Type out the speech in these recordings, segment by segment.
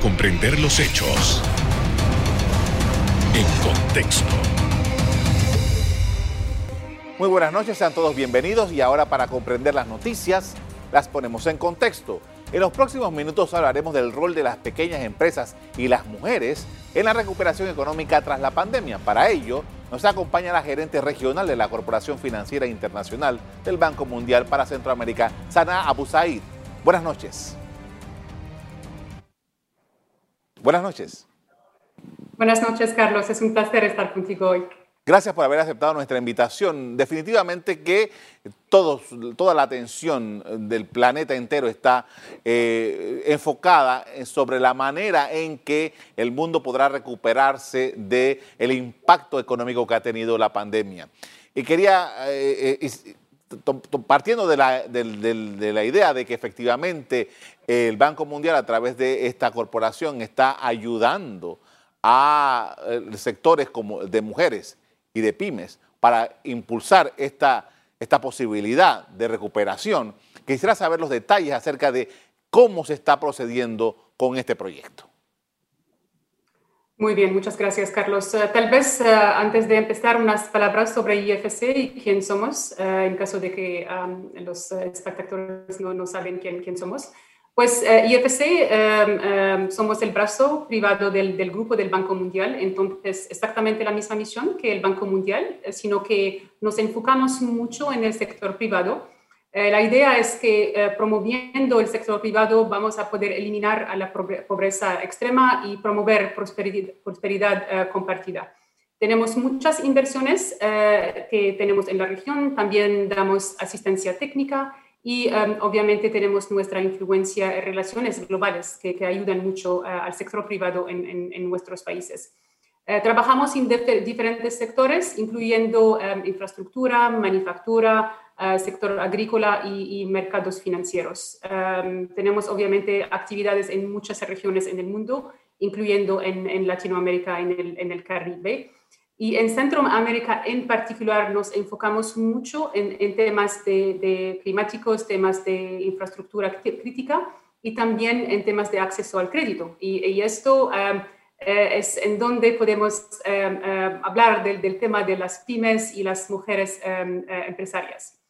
comprender los hechos en contexto. Muy buenas noches, sean todos bienvenidos y ahora para comprender las noticias las ponemos en contexto. En los próximos minutos hablaremos del rol de las pequeñas empresas y las mujeres en la recuperación económica tras la pandemia. Para ello, nos acompaña la gerente regional de la Corporación Financiera Internacional del Banco Mundial para Centroamérica, Sana Abu Said. Buenas noches. Buenas noches. Buenas noches, Carlos. Es un placer estar contigo hoy. Gracias por haber aceptado nuestra invitación. Definitivamente que toda la atención del planeta entero está eh, enfocada sobre la manera en que el mundo podrá recuperarse del el impacto económico que ha tenido la pandemia. Y quería, eh, eh, partiendo de la, de la idea de que efectivamente el Banco Mundial a través de esta corporación está ayudando a sectores como de mujeres, y de pymes para impulsar esta posibilidad de recuperación. Quisiera saber los detalles acerca de cómo se está procediendo con este proyecto. Muy bien, muchas gracias, Carlos. Eh, tal vez eh, antes de empezar unas palabras sobre IFC y quién somos, eh, en caso de que los espectadores no, no saben quién, quién somos. Pues IFC em, em, somos el brazo privado del, del, grupo del Banco Mundial, entonces exactamente la misma misión que el Banco Mundial, sino que nos enfocamos mucho en el sector privado. Eh, la idea es que promoviendo el sector privado vamos a poder eliminar la pobreza extrema y promover prosperidad, prosperidad compartida. Tenemos muchas inversiones que tenemos en la región, también damos asistencia técnica y um, obviamente tenemos nuestra influencia en relaciones globales que, ayudan mucho al sector privado en, nuestros países. Trabajamos en diferentes sectores, incluyendo um, infraestructura, manufactura, sector agrícola y, y mercados financieros. Um, tenemos obviamente actividades en muchas regiones en el mundo, incluyendo en, en Latinoamérica, en el, en el Caribe. Y en Centroamérica en particular nos enfocamos mucho en, temas de, climáticos, temas de infraestructura crítica y también en temas de acceso al crédito. Y, esto um, eh, es en donde podemos um, um, hablar del, tema de las pymes y las mujeres eh, empresarias.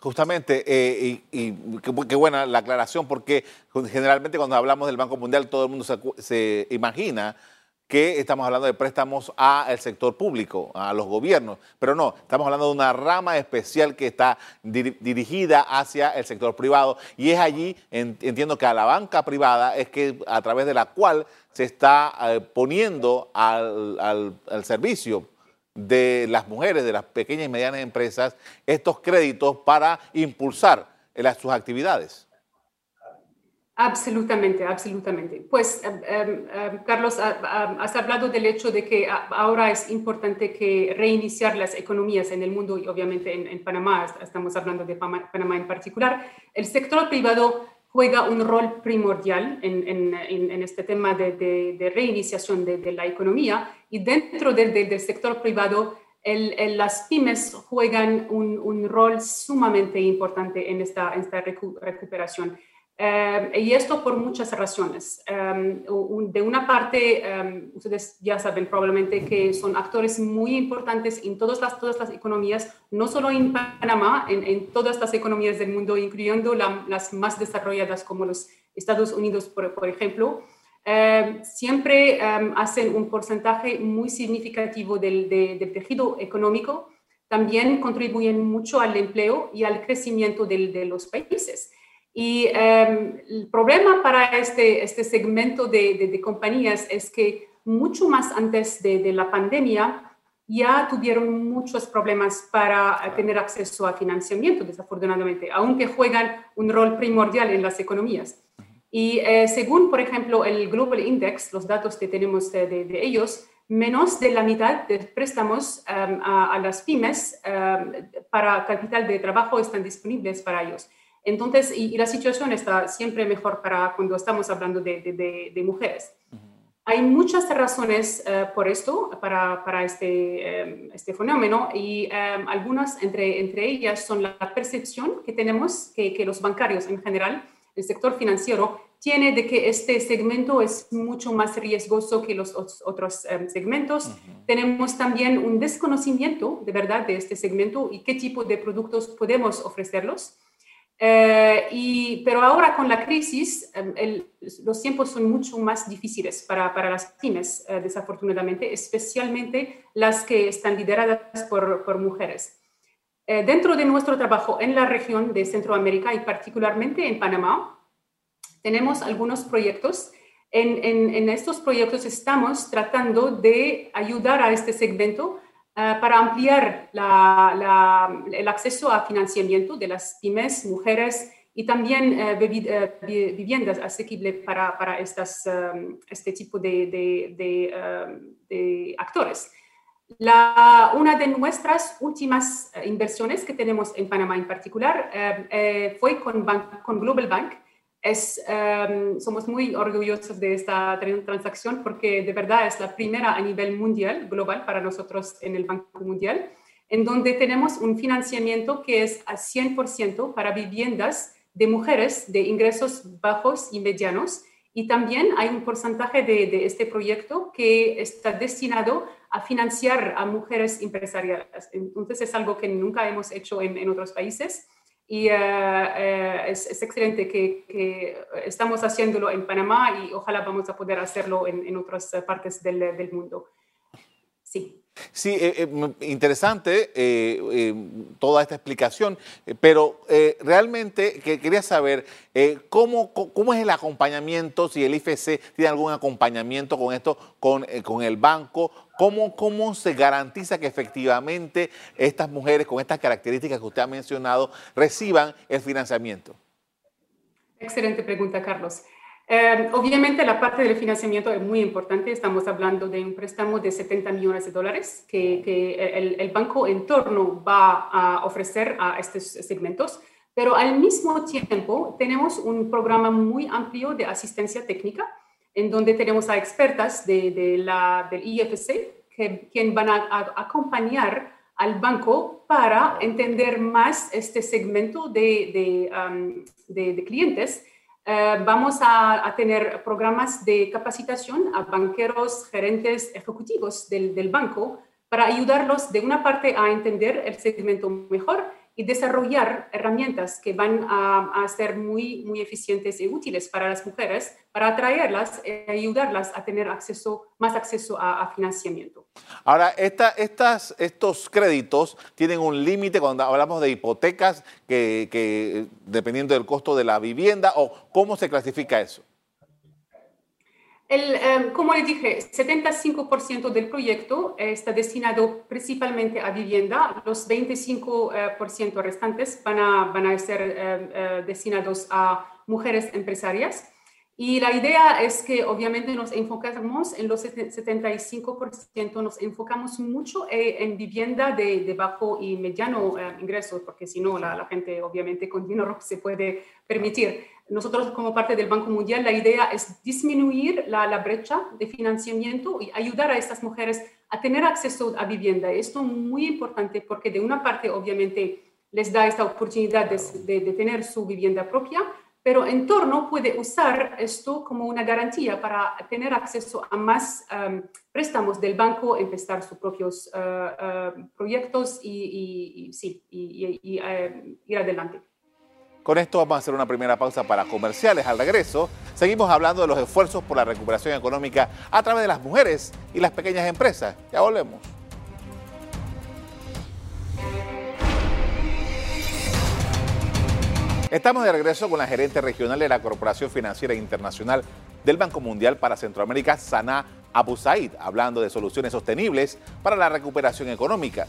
Justamente, eh, y, qué, buena la aclaración, porque generalmente cuando hablamos del Banco Mundial todo el mundo se, se imagina que estamos hablando de préstamos al sector público, a los gobiernos, pero no, estamos hablando de una rama especial que está dirigida hacia el sector privado. Y es allí, entiendo que a la banca privada es que a través de la cual se está eh, poniendo al, servicio de las mujeres, de las pequeñas y medianas empresas, estos créditos para impulsar sus actividades. Absolutamente, absolutamente. Pues, em, em, em, Carlos, has hablado del hecho de que ahora es importante que reiniciar las economías en el mundo y obviamente en, Panamá, estamos hablando de Panamá en particular. El sector privado juega un rol primordial en, este tema de, reiniciación de, la economía y dentro del sector privado las pymes juegan un, rol sumamente importante en esta, recuperación. Em, y esto por muchas razones. Em, de una parte, em, ustedes ya saben probablemente que son actores muy importantes en todas las, todas las economías, no solo en Panamá, en, en todas las economías del mundo, incluyendo las más desarrolladas como los Estados Unidos, por, por ejemplo. siempre hacen un porcentaje muy significativo del, del tejido económico, también contribuyen mucho al empleo y al crecimiento de los países. Y em, el problema para este, este segmento de, de, compañías es que mucho más antes de, de, la pandemia ya tuvieron muchos problemas para tener acceso a financiamiento, desafortunadamente, aunque juegan un rol primordial en las economías. Y eh, según, por ejemplo, el Global Index, los datos que tenemos de, ellos, menos de la mitad de préstamos em, a, a, las pymes em, para capital de trabajo están disponibles para ellos. Entonces, y, la situación está siempre mejor para cuando estamos hablando de, mujeres. Hay muchas razones eh, por esto, para, para este, em, este, fenómeno, y em, algunas entre, entre ellas son la percepción que tenemos, que, que, los bancarios en general, el sector financiero, tiene de que este segmento es mucho más riesgoso que los otros em, segmentos. Tenemos también un desconocimiento de verdad de este segmento y qué tipo de productos podemos ofrecerlos. Eh, y, pero ahora con la crisis, em, los tiempos son mucho más difíciles para, para las pymes, eh, desafortunadamente, especialmente las que están lideradas por, por mujeres. Eh, dentro de nuestro trabajo en la región de Centroamérica y particularmente en Panamá, tenemos algunos proyectos. En, en, estos proyectos estamos tratando de ayudar a este segmento eh, para ampliar la, el acceso a financiamiento de las pymes, mujeres y también eh, eh, viviendas asequibles para, para estas, este tipo de, de, de, actores. La, una de nuestras últimas inversiones que tenemos en Panamá en particular fue con, con Global Bank, es, em, somos muy orgullosos de esta transacción porque de verdad es la primera a nivel mundial, global, para nosotros en el Banco Mundial, en donde tenemos un financiamiento que es a 100% para viviendas de mujeres de ingresos bajos y medianos. Y también hay un porcentaje de, este proyecto que está destinado a financiar a mujeres empresariales. Entonces es algo que nunca hemos hecho en otros países y eh, es, excelente que, estamos haciéndolo en Panamá y ojalá vamos a poder hacerlo en, otras partes del, mundo. Sí. Sí, eh, interesante toda esta explicación, pero realmente que quería saber cómo, cómo es el acompañamiento, si el IFC tiene algún acompañamiento con esto, con, con el banco, ¿Cómo, ¿Cómo se garantiza que efectivamente estas mujeres con estas características que usted ha mencionado reciban el financiamiento? Excelente pregunta, Carlos. Eh, obviamente la parte del financiamiento es muy importante. Estamos hablando de un préstamo de 70 millones de dólares que, el, banco en torno va a ofrecer a estos segmentos, pero al mismo tiempo tenemos un programa muy amplio de asistencia técnica en donde tenemos a expertas de, la, del IFC, que, quien van a, acompañar al banco para entender más este segmento de, clientes. Eh, vamos a, tener programas de capacitación a banqueros, gerentes ejecutivos del, del banco para ayudarlos de una parte a entender el segmento mejor y desarrollar herramientas que van a, ser muy, muy eficientes y útiles para las mujeres, para atraerlas e ayudarlas a tener acceso, más acceso a, financiamiento. Ahora, esta, estas, estos créditos tienen un límite cuando hablamos de hipotecas, que, que dependiendo del costo de la vivienda, o cómo se clasifica eso. El, em, como les dije, 75% del proyecto está destinado principalmente a vivienda, los 25% restantes van a, van a ser em, eh, destinados a mujeres empresarias. Y la idea es que obviamente nos enfocamos en los 75%, nos enfocamos mucho eh, en vivienda de, bajo y mediano eh, ingreso, porque si no, la, la, gente obviamente con dinero se puede permitir. Nosotros como parte del Banco Mundial, la idea es disminuir la, la brecha de financiamiento y ayudar a estas mujeres a tener acceso a vivienda. Esto es muy importante porque de una parte obviamente les da esta oportunidad de, de tener su vivienda propia, pero Entorno puede usar esto como una garantía para tener acceso a más um, préstamos del banco, empezar sus propios uh, uh, proyectos y, sí, uh, ir adelante. Con esto vamos a hacer una primera pausa para comerciales. Al regreso, seguimos hablando de los esfuerzos por la recuperación económica a través de las mujeres y las pequeñas empresas. Ya volvemos. Estamos de regreso con la gerente regional de la Corporación Financiera Internacional del Banco Mundial para Centroamérica, Sana Abu Said, hablando de soluciones sostenibles para la recuperación económica.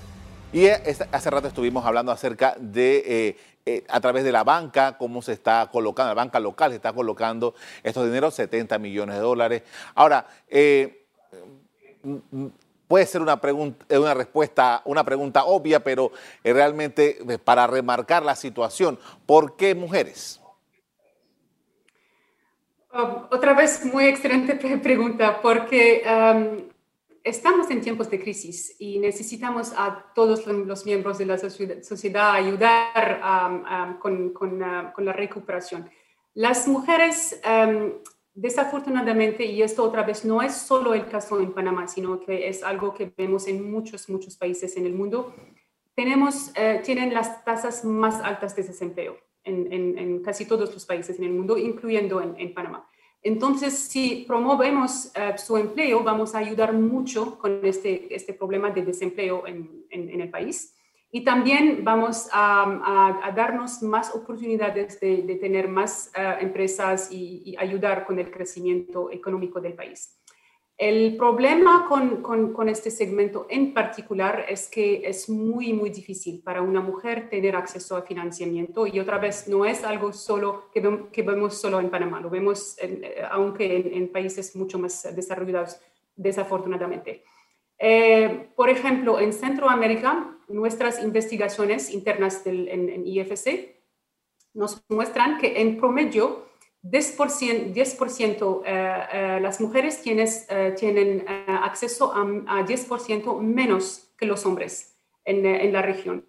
Y hace rato estuvimos hablando acerca de, eh, eh, a través de la banca, cómo se está colocando, la banca local se está colocando estos dineros, 70 millones de dólares. Ahora, eh, puede ser una, pregunta, eh, respuesta, una pregunta obvia, pero eh, realmente eh, para remarcar la situación, ¿por qué mujeres? Um, otra vez, muy excelente pregunta, porque um, estamos en tiempos de crisis y necesitamos a todos los miembros de la sociedad ayudar um, con, con, uh, con, la recuperación. Las mujeres, desafortunadamente, y esto otra vez no es solo el caso en Panamá, sino que es algo que vemos en muchos, muchos países en el mundo, tenemos, eh, tienen las tasas más altas de desempleo en, casi todos los países en el mundo, incluyendo en, Panamá. Entonces, si promovemos eh, su empleo, vamos a ayudar mucho con este, este problema de desempleo en, el país. Y también vamos a, darnos más oportunidades de, tener más eh, empresas y, ayudar con el crecimiento económico del país. El problema con, este segmento en particular es que es muy, muy difícil para una mujer tener acceso a financiamiento y otra vez no es algo solo que, que vemos solo en Panamá, lo vemos eh, aunque en, países mucho más desarrollados, desafortunadamente. Eh, por ejemplo, en Centroamérica, nuestras investigaciones internas del, en, en IFC nos muestran que en promedio 10%, 10% eh, eh, las mujeres quienes eh, tienen acceso a, 10% menos que los hombres en, en, la región.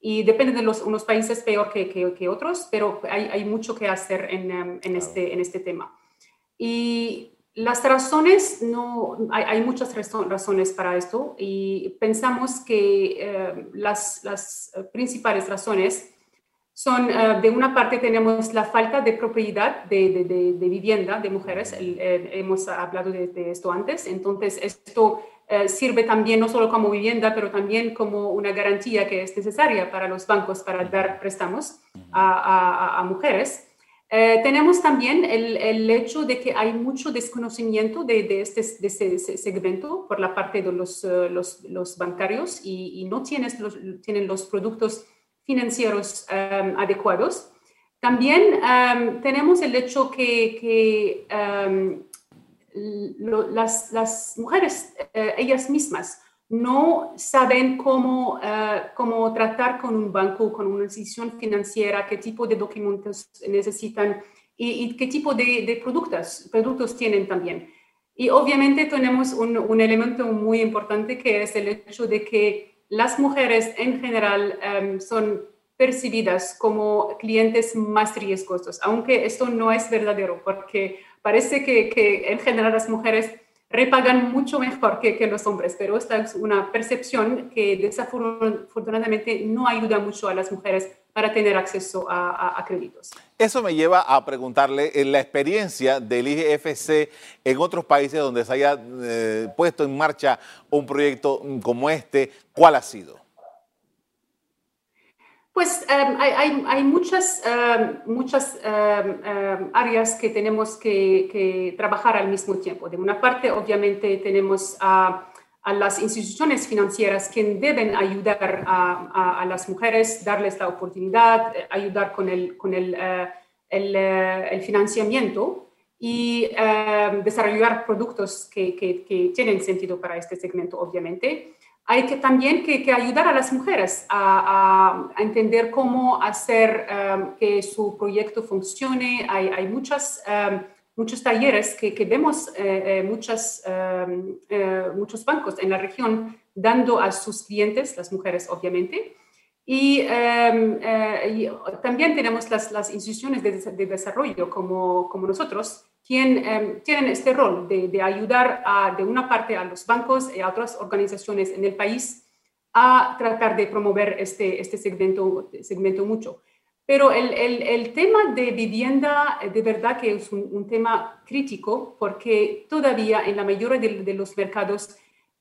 Y depende de los, unos países peor que, que, otros, pero hay, hay, mucho que hacer en, en, este, en este tema. Y las razones, no, hay, muchas razones para esto y pensamos que las, las principales razones son, eh, de una parte tenemos la falta de propiedad de, de, vivienda de mujeres, eh, hemos hablado de, esto antes, entonces esto eh, sirve también no solo como vivienda, pero también como una garantía que es necesaria para los bancos para dar préstamos a, mujeres. Tenemos también el, el, hecho de que hay mucho desconocimiento de, este, de este segmento por la parte de los, los, los bancarios y, no tienes los, tienen los productos financieros um, adecuados. También um, tenemos el hecho que, um, las, las, mujeres, uh, ellas mismas, no saben cómo, uh, cómo tratar con un banco, con una institución financiera, qué tipo de documentos necesitan y, qué tipo de, productos, productos tienen también. Y obviamente tenemos un, un, elemento muy importante que es el hecho de que las mujeres en general em, son percibidas como clientes más riesgosos, aunque esto no es verdadero, porque parece que, en general las mujeres repagan mucho mejor que, los hombres, pero esta es una percepción que desafortunadamente no ayuda mucho a las mujeres para tener acceso a, créditos. Eso me lleva a preguntarle en la experiencia del IGFC en otros países donde se haya eh, puesto en marcha un proyecto como este, ¿cuál ha sido? Pues em, hay, muchas, em, muchas em, áreas que tenemos que, trabajar al mismo tiempo. De una parte, obviamente, tenemos a, las instituciones financieras que deben ayudar a, las mujeres, darles la oportunidad, eh, ayudar con el, con el, eh, eh, el, financiamiento y desarrollar productos que, que, que tienen sentido para este segmento, obviamente hay que también que, ayudar a las mujeres a, entender cómo hacer um, que su proyecto funcione. Hay, hay muchas, um, muchos talleres que, vemos, eh, eh, muchas, um, eh, muchos bancos en la región dando a sus clientes, las mujeres obviamente. Y, también tenemos las, las instituciones de, de, desarrollo como, como nosotros quien, em, tienen este rol de, ayudar a, de una parte a los bancos y a otras organizaciones en el país a tratar de promover este, este segmento, segmento mucho. Pero el, el, tema de vivienda eh, de verdad que es un, tema crítico porque todavía en la mayoría de, los mercados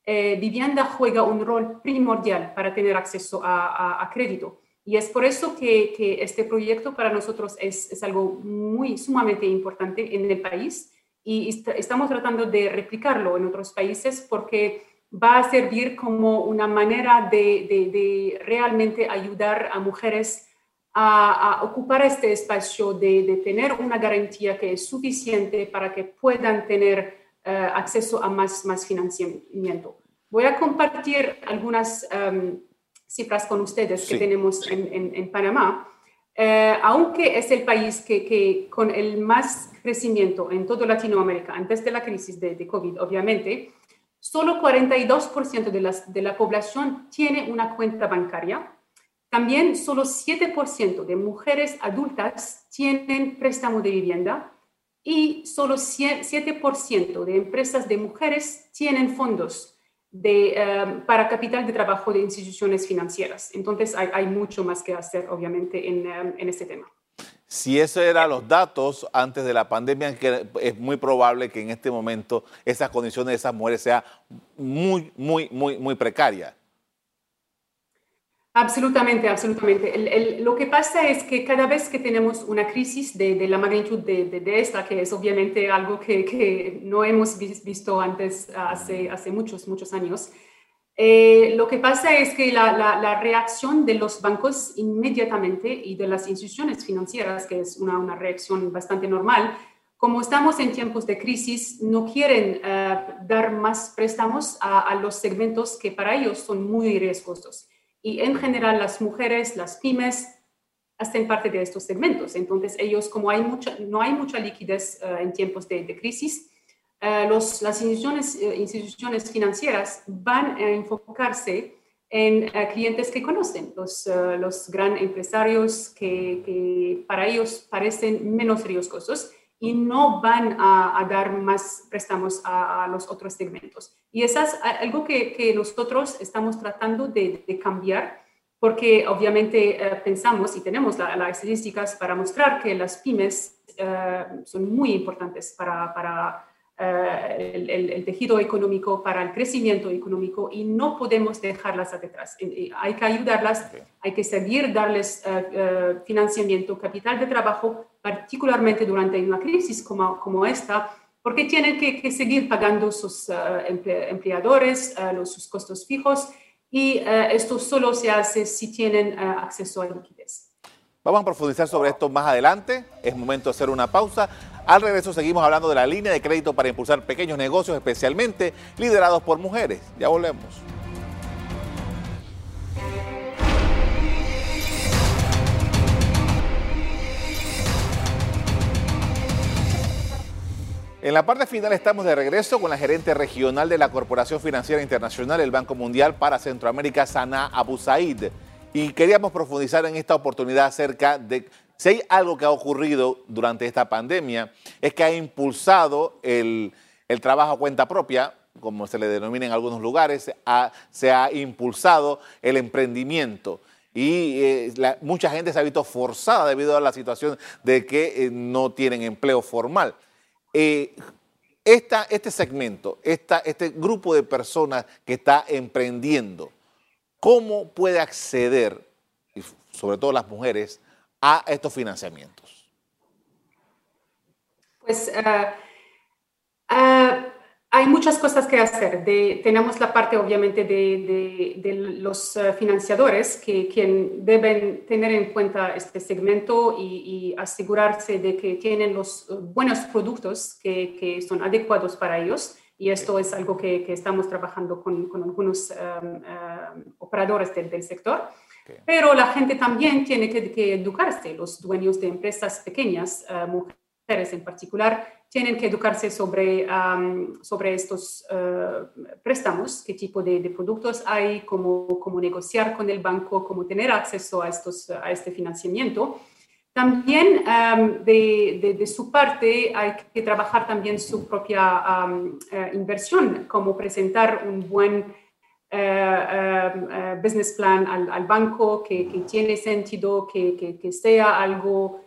eh, vivienda juega un rol primordial para tener acceso a, a crédito. Y es por eso que, que este proyecto para nosotros es, es, algo muy sumamente importante en el país y estamos tratando de replicarlo en otros países porque va a servir como una manera de, de, realmente ayudar a mujeres a, ocupar este espacio, de, de, tener una garantía que es suficiente para que puedan tener eh, acceso a más, más financiamiento. Voy a compartir algunas... Um, cifras con ustedes que tenemos en, en, Panamá, eh, aunque es el país que, que, con el más crecimiento en toda Latinoamérica antes de la crisis de, de COVID, obviamente, solo 42% de, las, de la población tiene una cuenta bancaria. También solo 7% de mujeres adultas tienen préstamo de vivienda y solo 7% de empresas de mujeres tienen fondos de, eh, para capital de trabajo de instituciones financieras. Entonces hay, mucho más que hacer, obviamente, en, eh, en este tema. Si esos eran los datos antes de la pandemia, es muy probable que en este momento esas condiciones de esas mujeres sean muy, muy, muy, muy precarias. Absolutamente, absolutamente. lo que pasa es que cada vez que tenemos una crisis de, la magnitud de, esta, que es obviamente algo que, no hemos visto antes hace, muchos, muchos años, eh, lo que pasa es que la, reacción de los bancos inmediatamente y de las instituciones financieras, que es una, reacción bastante normal, como estamos en tiempos de crisis, no quieren eh, dar más préstamos a, a los segmentos que para ellos son muy riesgosos. Y en general las mujeres, las pymes, hacen parte de estos segmentos. Entonces ellos, como no hay mucha liquidez eh, en tiempos de, crisis, eh, las instituciones, eh, instituciones financieras van a enfocarse en clientes que conocen, los, los gran empresarios que, para ellos parecen menos riesgosos y no van a, dar más préstamos a, los otros segmentos. Y eso es algo que, que nosotros estamos tratando de, cambiar porque obviamente eh, pensamos y tenemos las estadísticas para mostrar que las pymes eh, son muy importantes para, para eh, el, tejido económico, para el crecimiento económico y no podemos dejarlas atrás. Hay que ayudarlas, hay que seguir darles eh, eh, financiamiento, capital de trabajo, particularmente durante una crisis como, como esta, porque tienen que, seguir pagando sus empleadores, los, sus costos fijos y esto solo se hace si tienen acceso a liquidez. Vamos a profundizar sobre esto más adelante. Es momento de hacer una pausa. Al regreso seguimos hablando de la línea de crédito para impulsar pequeños negocios, especialmente liderados por mujeres. Ya volvemos. En la parte final estamos de regreso con la gerente regional de la Corporación Financiera Internacional, el Banco Mundial para Centroamérica, Sana Abu Said. Y queríamos profundizar en esta oportunidad acerca de si hay algo que ha ocurrido durante esta pandemia, es que ha impulsado el, trabajo a cuenta propia, como se le denomina en algunos lugares, se ha impulsado el emprendimiento. Y eh, mucha gente se ha visto forzada debido a la situación de que eh, no tienen empleo formal. Eh, este segmento, este grupo de personas que está emprendiendo, ¿Cómo puede acceder, sobre todo las mujeres, a estos financiamientos? Pues eh, eh, hay muchas cosas que hacer. tenemos la parte, obviamente, de, los eh, financiadores que quien deben tener en cuenta este segmento y, asegurarse de que tienen los buenos productos que, que son adecuados para ellos y esto es algo que, estamos trabajando con, algunos um, um, operadores del, sector. Pero la gente también tiene que, educarse, los dueños de empresas pequeñas, uh, mujeres en particular, tienen que educarse sobre, um, sobre estos uh, préstamos, qué tipo de, de, productos hay, cómo, cómo negociar con el banco, cómo tener acceso a, estos, a este financiamiento. También em, de, su parte hay que trabajar también su propia em, eh, inversión, como presentar un buen eh, em, eh, business plan al, banco que, tiene sentido, que, que, sea algo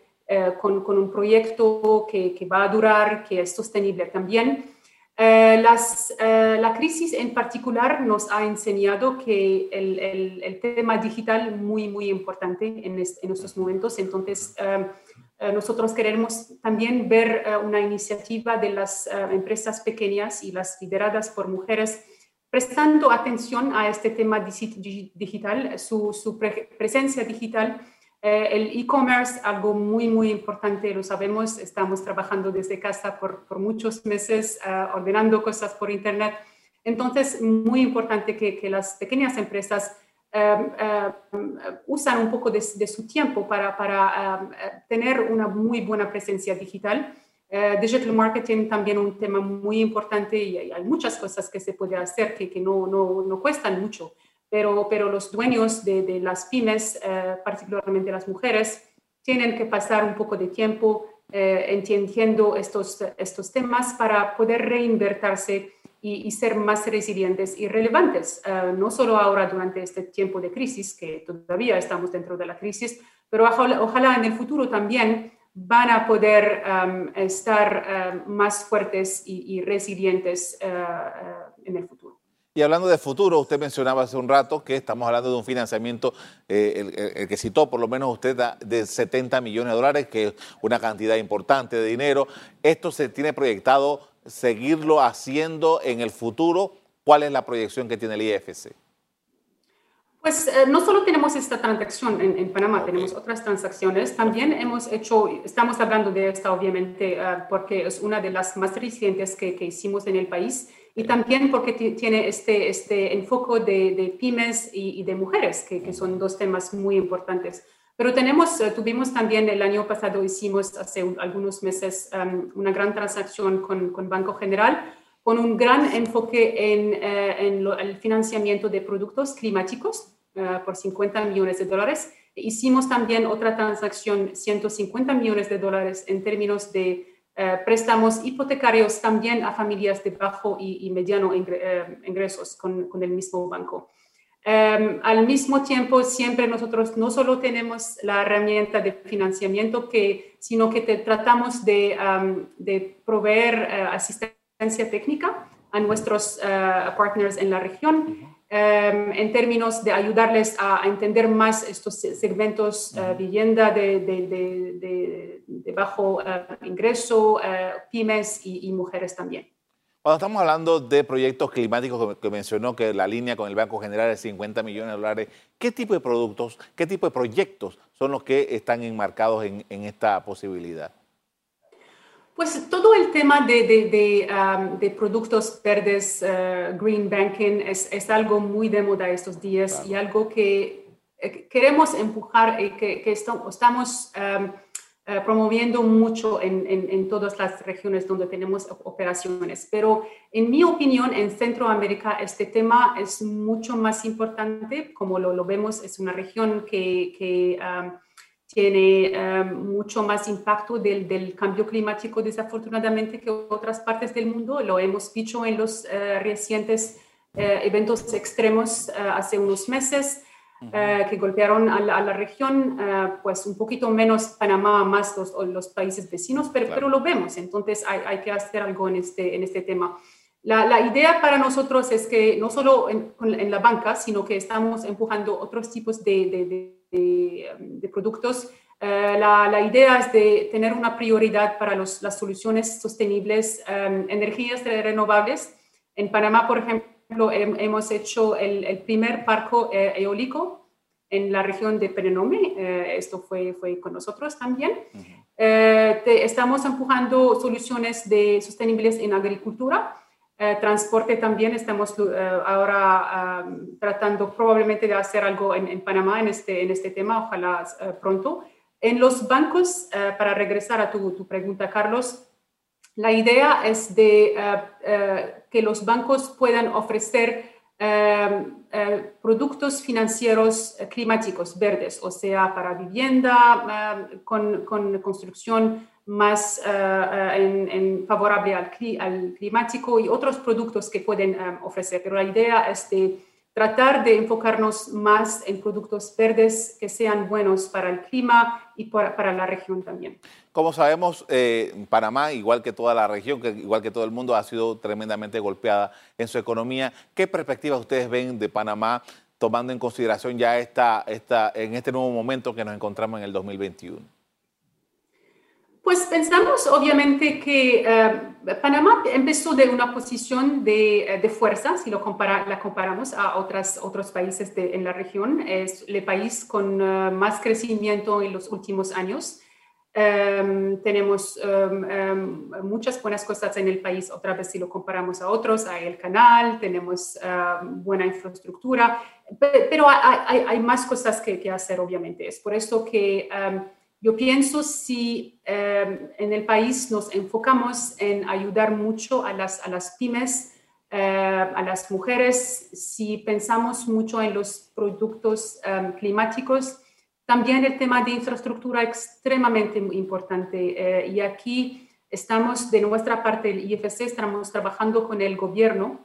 con, con, un proyecto que, va a durar, que es sostenible también. Eh, las, eh, la crisis en particular nos ha enseñado que el, el, tema digital es muy, muy importante en, estos momentos. Entonces, eh, nosotros queremos también ver una iniciativa de las empresas pequeñas y las lideradas por mujeres prestando atención a este tema digital, su, presencia digital eh, el e-commerce, algo muy, muy importante, lo sabemos, estamos trabajando desde casa por, muchos meses, eh, ordenando cosas por Internet. Entonces, muy importante que, las pequeñas empresas eh, usan un poco de, su tiempo para, para tener una muy buena presencia digital. Digital marketing también un tema muy importante y hay, muchas cosas que se puede hacer que, que no, no, no cuestan mucho. Pero, pero los dueños de, de las pymes, particularmente las mujeres, tienen que pasar un poco de tiempo entendiendo estos, estos temas para poder reinvertirse y, ser más resilientes y relevantes, no solo ahora durante este tiempo de crisis, que todavía estamos dentro de la crisis, pero ojalá, en el futuro también van a poder um, estar um, más fuertes y, resilientes uh, uh, en el futuro. Y hablando de futuro, usted mencionaba hace un rato que estamos hablando de un financiamiento, eh, el, que citó por lo menos usted, de 70 millones de dólares, que es una cantidad importante de dinero. Esto se tiene proyectado seguirlo haciendo en el futuro. ¿Cuál es la proyección que tiene el IFC? Pues eh, no solo tenemos esta transacción en, Panamá, tenemos otras transacciones. También hemos hecho, estamos hablando de esta obviamente eh, porque es una de las más recientes que, hicimos en el país y también porque tiene este, este enfoque de, pymes y, de mujeres, que, son dos temas muy importantes. Pero tenemos, eh, tuvimos también el año pasado, hicimos hace algunos meses um, una gran transacción con, con Banco General con un gran enfoque en, en el financiamiento de productos climáticos eh, por 50 millones de dólares. Hicimos también otra transacción, 150 millones de dólares en términos de eh, préstamos hipotecarios también a familias de bajo y, mediano eh, ingresos con, con, el mismo banco. Em, al mismo tiempo, siempre nosotros no solo tenemos la herramienta de financiamiento, que, sino que te, tratamos de, de proveer asistencia técnica a nuestros partners en la región Em, en términos de ayudarles a, entender más estos segmentos uh, vivienda de, de, de, bajo eh, ingreso, pymes y, mujeres también. Cuando estamos hablando de proyectos climáticos que mencionó que la línea con el Banco General es 50 millones de dólares, ¿qué tipo de productos, qué tipo de proyectos son los que están enmarcados en, en esta posibilidad? Pues todo el tema de, de, de, productos verdes, uh, green banking, es, es, algo muy de moda estos días y algo que eh, queremos empujar y que, que estamos um, uh, promoviendo mucho en, en, en, todas las regiones donde tenemos operaciones. Pero en mi opinión, en Centroamérica este tema es mucho más importante, como lo, lo vemos, es una región que... que um, tiene em, mucho más impacto del, del, cambio climático desafortunadamente que otras partes del mundo. Lo hemos dicho en los eh, recientes eh, eventos extremos eh, hace unos meses que golpearon a la, región, pues un poquito menos Panamá, más los, los países vecinos, pero, pero, lo vemos. Entonces hay, hay, que hacer algo en este, en este tema. La, la, idea para nosotros es que no solo en, en, la banca, sino que estamos empujando otros tipos de, de de, productos. Eh, la, la, idea es de tener una prioridad para los, las soluciones sostenibles, em, energías renovables. En Panamá, por ejemplo, hemos hecho el, el primer parco eh, eólico en la región de Perenome. Eh, esto fue, fue con nosotros también. estamos empujando soluciones de sostenibles en agricultura. Eh, transporte también estamos eh, ahora tratando probablemente de hacer algo en, Panamá en este, en este tema, ojalá eh, pronto. En los bancos, para regresar a tu, tu, pregunta, Carlos, la idea es de que los bancos puedan ofrecer productos financieros climáticos verdes, o sea, para vivienda, con, con construcción más eh, eh, en, favorable al, al, climático y otros productos que pueden eh, ofrecer. Pero la idea es de tratar de enfocarnos más en productos verdes que sean buenos para el clima y para, para la región también. Como sabemos, Panamá, igual que toda la región, que, igual que todo el mundo, ha sido tremendamente golpeada en su economía. ¿Qué perspectivas ustedes ven de Panamá tomando en consideración ya esta, esta, en este nuevo momento que nos encontramos en el 2021? Pues pensamos obviamente que eh, Panamá empezó de una posición de, eh, fuerza, si lo la comparamos a otras, otros países en la región. Es el país con eh, más crecimiento en los últimos años. Em, tenemos em, em, muchas buenas cosas en el país, otra vez si lo comparamos a otros, hay el canal, tenemos buena infraestructura, pero hay, hay, más cosas que, que, hacer, obviamente. Es por eso que yo pienso si eh, en el país nos enfocamos en ayudar mucho a las, a las pymes a las mujeres. Si pensamos mucho en los productos climáticos, también el tema de infraestructura extremadamente importante. y aquí estamos, de nuestra parte, el IFC, estamos trabajando con el gobierno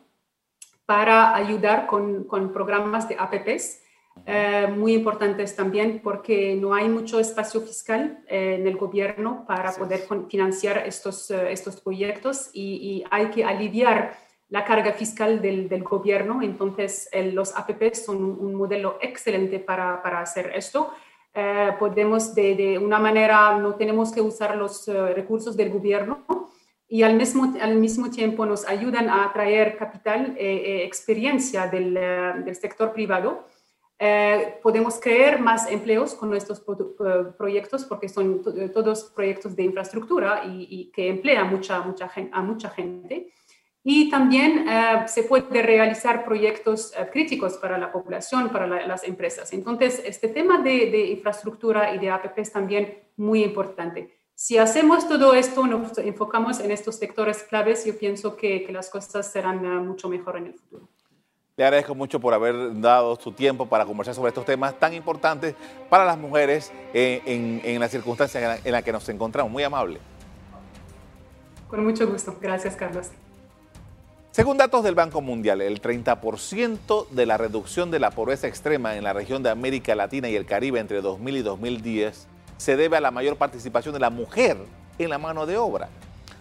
para ayudar con, con programas de APPs eh, muy importantes también porque no hay mucho espacio fiscal eh, en el gobierno para poder financiar estos, eh, estos proyectos y, hay que aliviar la carga fiscal del, del gobierno. Entonces, los APPs son un, modelo excelente para, para hacer esto. podemos de, de, una manera, no tenemos que usar los recursos del gobierno y al mismo, al mismo tiempo nos ayudan a atraer capital, e experiencia del, del sector privado eh, podemos crear más empleos con nuestros eh, proyectos porque son eh, todos proyectos de infraestructura y, que emplean mucha, mucha a mucha gente. Y también se puede realizar proyectos críticos para la población, para las empresas. Entonces, este tema de, infraestructura y de APP es también muy importante. Si hacemos todo esto, nos enfocamos en estos sectores claves, yo pienso que, que las cosas serán mucho mejor en el futuro. Le agradezco mucho por haber dado su tiempo para conversar sobre estos temas tan importantes para las mujeres en, en, las circunstancias en las que nos encontramos. Muy amable. Con mucho gusto. Gracias, Carlos. Según datos del Banco Mundial, el 30% de la reducción de la pobreza extrema en la región de América Latina y el Caribe entre 2000 y 2010 se debe a la mayor participación de la mujer en la mano de obra.